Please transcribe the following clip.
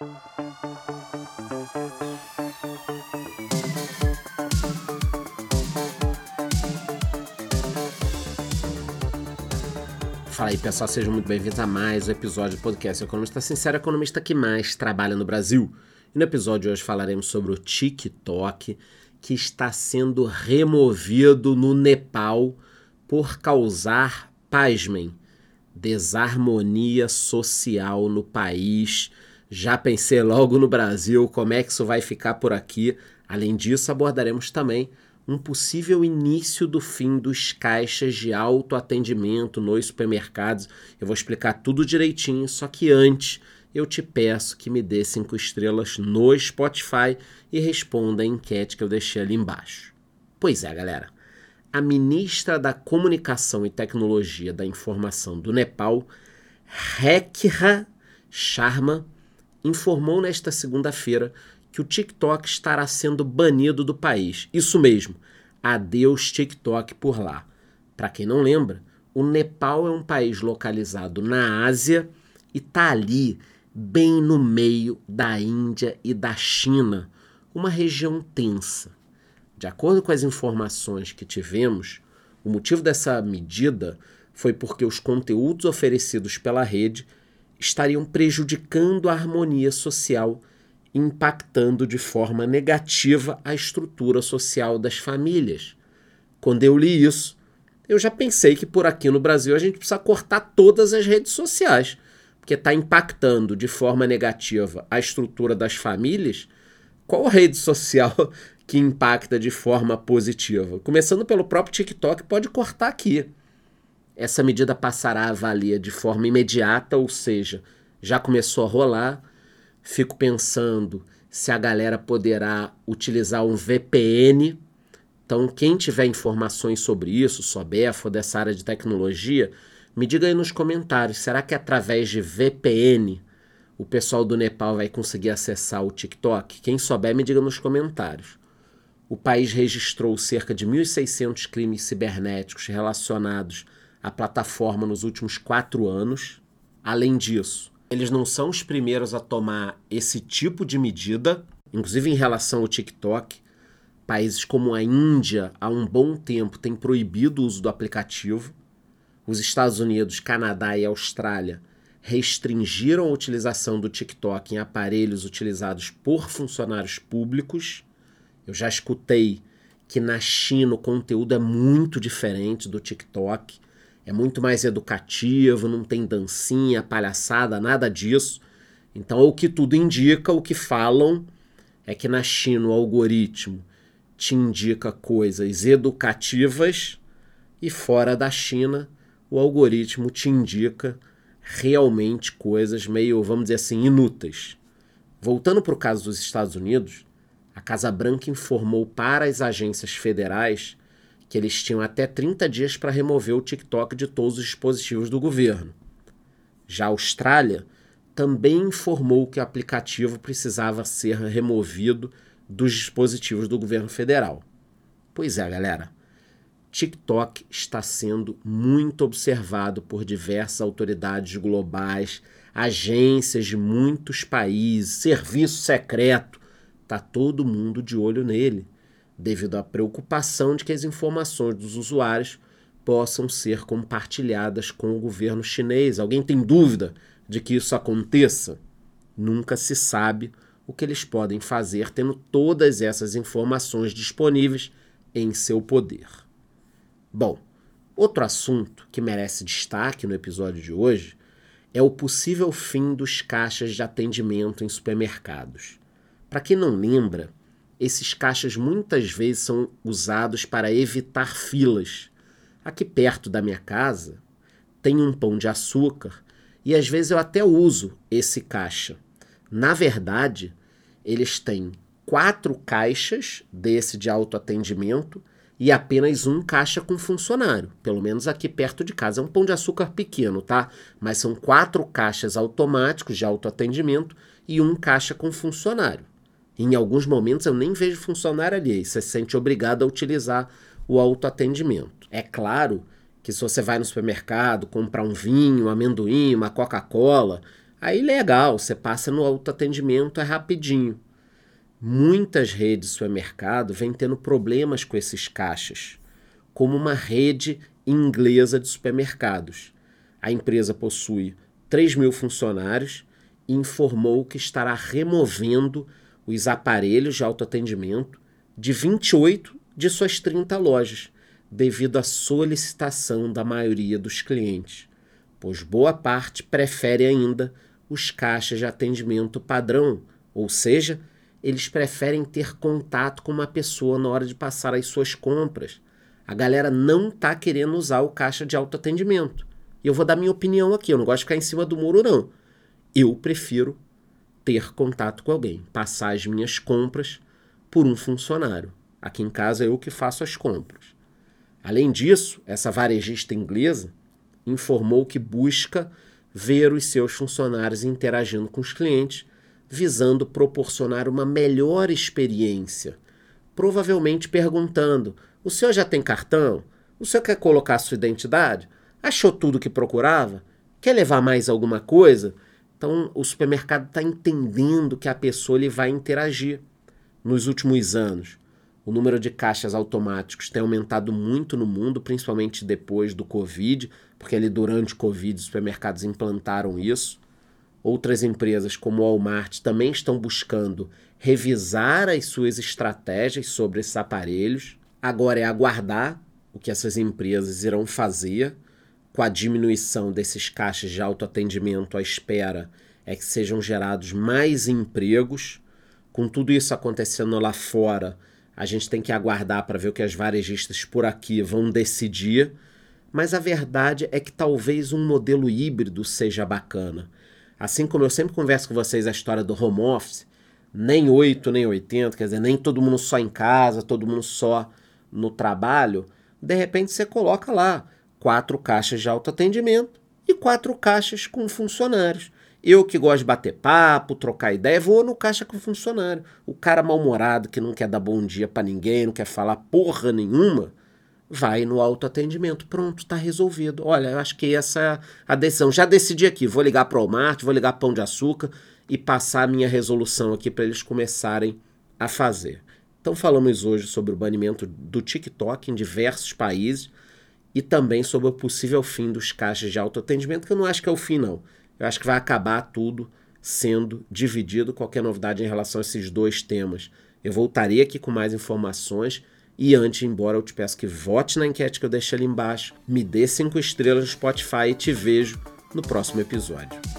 Fala aí pessoal, sejam muito bem-vindos a mais um episódio do podcast Economista Sincero, economista que mais trabalha no Brasil. E no episódio de hoje falaremos sobre o TikTok, que está sendo removido no Nepal por causar, pasmem, desarmonia social no país. Já pensei logo no Brasil como é que isso vai ficar por aqui. Além disso, abordaremos também um possível início do fim dos caixas de autoatendimento nos supermercados. Eu vou explicar tudo direitinho, só que antes eu te peço que me dê cinco estrelas no Spotify e responda a enquete que eu deixei ali embaixo. Pois é, galera. A ministra da Comunicação e Tecnologia da Informação do Nepal, Rekha Sharma, informou nesta segunda-feira que o TikTok estará sendo banido do país. Isso mesmo, adeus TikTok por lá. Para quem não lembra, o Nepal é um país localizado na Ásia e está ali, bem no meio da Índia e da China, uma região tensa. De acordo com as informações que tivemos, o motivo dessa medida foi porque os conteúdos oferecidos pela rede estariam prejudicando a harmonia social impactando de forma negativa a estrutura social das famílias. Quando eu li isso, eu já pensei que por aqui no Brasil a gente precisa cortar todas as redes sociais, porque está impactando de forma negativa a estrutura das famílias. Qual rede social que impacta de forma positiva? Começando pelo próprio TikTok, pode cortar aqui. Essa medida passará a valer de forma imediata, ou seja, já começou a rolar fico pensando se a galera poderá utilizar um VPN. Então, quem tiver informações sobre isso, souber, for dessa área de tecnologia, me diga aí nos comentários. Será que através de VPN o pessoal do Nepal vai conseguir acessar o TikTok? Quem souber, me diga nos comentários. O país registrou cerca de 1.600 crimes cibernéticos relacionados à plataforma nos últimos quatro anos. Além disso, eles não são os primeiros a tomar esse tipo de medida, inclusive em relação ao TikTok. Países como a Índia, há um bom tempo, têm proibido o uso do aplicativo. Os Estados Unidos, Canadá e Austrália restringiram a utilização do TikTok em aparelhos utilizados por funcionários públicos. Eu já escutei que na China o conteúdo é muito diferente do TikTok é muito mais educativo, não tem dancinha, palhaçada, nada disso. Então, o que tudo indica, o que falam é que na China o algoritmo te indica coisas educativas e fora da China o algoritmo te indica realmente coisas meio, vamos dizer assim, inúteis. Voltando para o caso dos Estados Unidos, a Casa Branca informou para as agências federais que eles tinham até 30 dias para remover o TikTok de todos os dispositivos do governo. Já a Austrália também informou que o aplicativo precisava ser removido dos dispositivos do governo federal. Pois é, galera. TikTok está sendo muito observado por diversas autoridades globais, agências de muitos países, serviço secreto. Tá todo mundo de olho nele devido à preocupação de que as informações dos usuários possam ser compartilhadas com o governo chinês. Alguém tem dúvida de que isso aconteça? Nunca se sabe o que eles podem fazer tendo todas essas informações disponíveis em seu poder. Bom, outro assunto que merece destaque no episódio de hoje é o possível fim dos caixas de atendimento em supermercados. Para quem não lembra, esses caixas muitas vezes são usados para evitar filas. Aqui perto da minha casa tem um pão de açúcar e às vezes eu até uso esse caixa. Na verdade, eles têm quatro caixas desse de autoatendimento e apenas um caixa com funcionário. Pelo menos aqui perto de casa. É um pão de açúcar pequeno, tá? Mas são quatro caixas automáticos de autoatendimento e um caixa com funcionário. Em alguns momentos eu nem vejo funcionário ali, você se sente obrigado a utilizar o autoatendimento. É claro que se você vai no supermercado comprar um vinho, um amendoim, uma Coca-Cola, Aí legal, você passa no autoatendimento, é rapidinho. Muitas redes de supermercado vêm tendo problemas com esses caixas, como uma rede inglesa de supermercados. A empresa possui 3 mil funcionários e informou que estará removendo os aparelhos de autoatendimento de 28 de suas 30 lojas, devido à solicitação da maioria dos clientes, pois boa parte prefere ainda os caixas de atendimento padrão, ou seja, eles preferem ter contato com uma pessoa na hora de passar as suas compras. A galera não está querendo usar o caixa de autoatendimento. E eu vou dar minha opinião aqui, eu não gosto de ficar em cima do muro, não. Eu prefiro ter contato com alguém, passar as minhas compras por um funcionário. Aqui em casa é eu que faço as compras. Além disso, essa varejista inglesa informou que busca ver os seus funcionários interagindo com os clientes, visando proporcionar uma melhor experiência. Provavelmente perguntando: o senhor já tem cartão? O senhor quer colocar sua identidade? Achou tudo que procurava? Quer levar mais alguma coisa? Então, o supermercado está entendendo que a pessoa ele vai interagir. Nos últimos anos, o número de caixas automáticos tem aumentado muito no mundo, principalmente depois do Covid, porque ali durante o Covid os supermercados implantaram isso. Outras empresas, como o Walmart, também estão buscando revisar as suas estratégias sobre esses aparelhos. Agora é aguardar o que essas empresas irão fazer com a diminuição desses caixas de autoatendimento à espera é que sejam gerados mais empregos. Com tudo isso acontecendo lá fora, a gente tem que aguardar para ver o que as varejistas por aqui vão decidir. Mas a verdade é que talvez um modelo híbrido seja bacana. Assim como eu sempre converso com vocês a história do home office, nem 8 nem 80, quer dizer, nem todo mundo só em casa, todo mundo só no trabalho, de repente você coloca lá quatro caixas de autoatendimento e quatro caixas com funcionários. Eu que gosto de bater papo, trocar ideia, vou no caixa com funcionário. O cara mal-humorado que não quer dar bom dia para ninguém, não quer falar porra nenhuma, vai no autoatendimento. Pronto, tá resolvido. Olha, eu acho que essa é a decisão. Já decidi aqui, vou ligar para o Walmart, vou ligar Pão de Açúcar e passar a minha resolução aqui para eles começarem a fazer. Então falamos hoje sobre o banimento do TikTok em diversos países e também sobre o possível fim dos caixas de autoatendimento, que eu não acho que é o fim, não. Eu acho que vai acabar tudo sendo dividido. Qualquer novidade em relação a esses dois temas, eu voltarei aqui com mais informações. E antes, embora eu te peço que vote na enquete que eu deixei ali embaixo, me dê cinco estrelas no Spotify e te vejo no próximo episódio.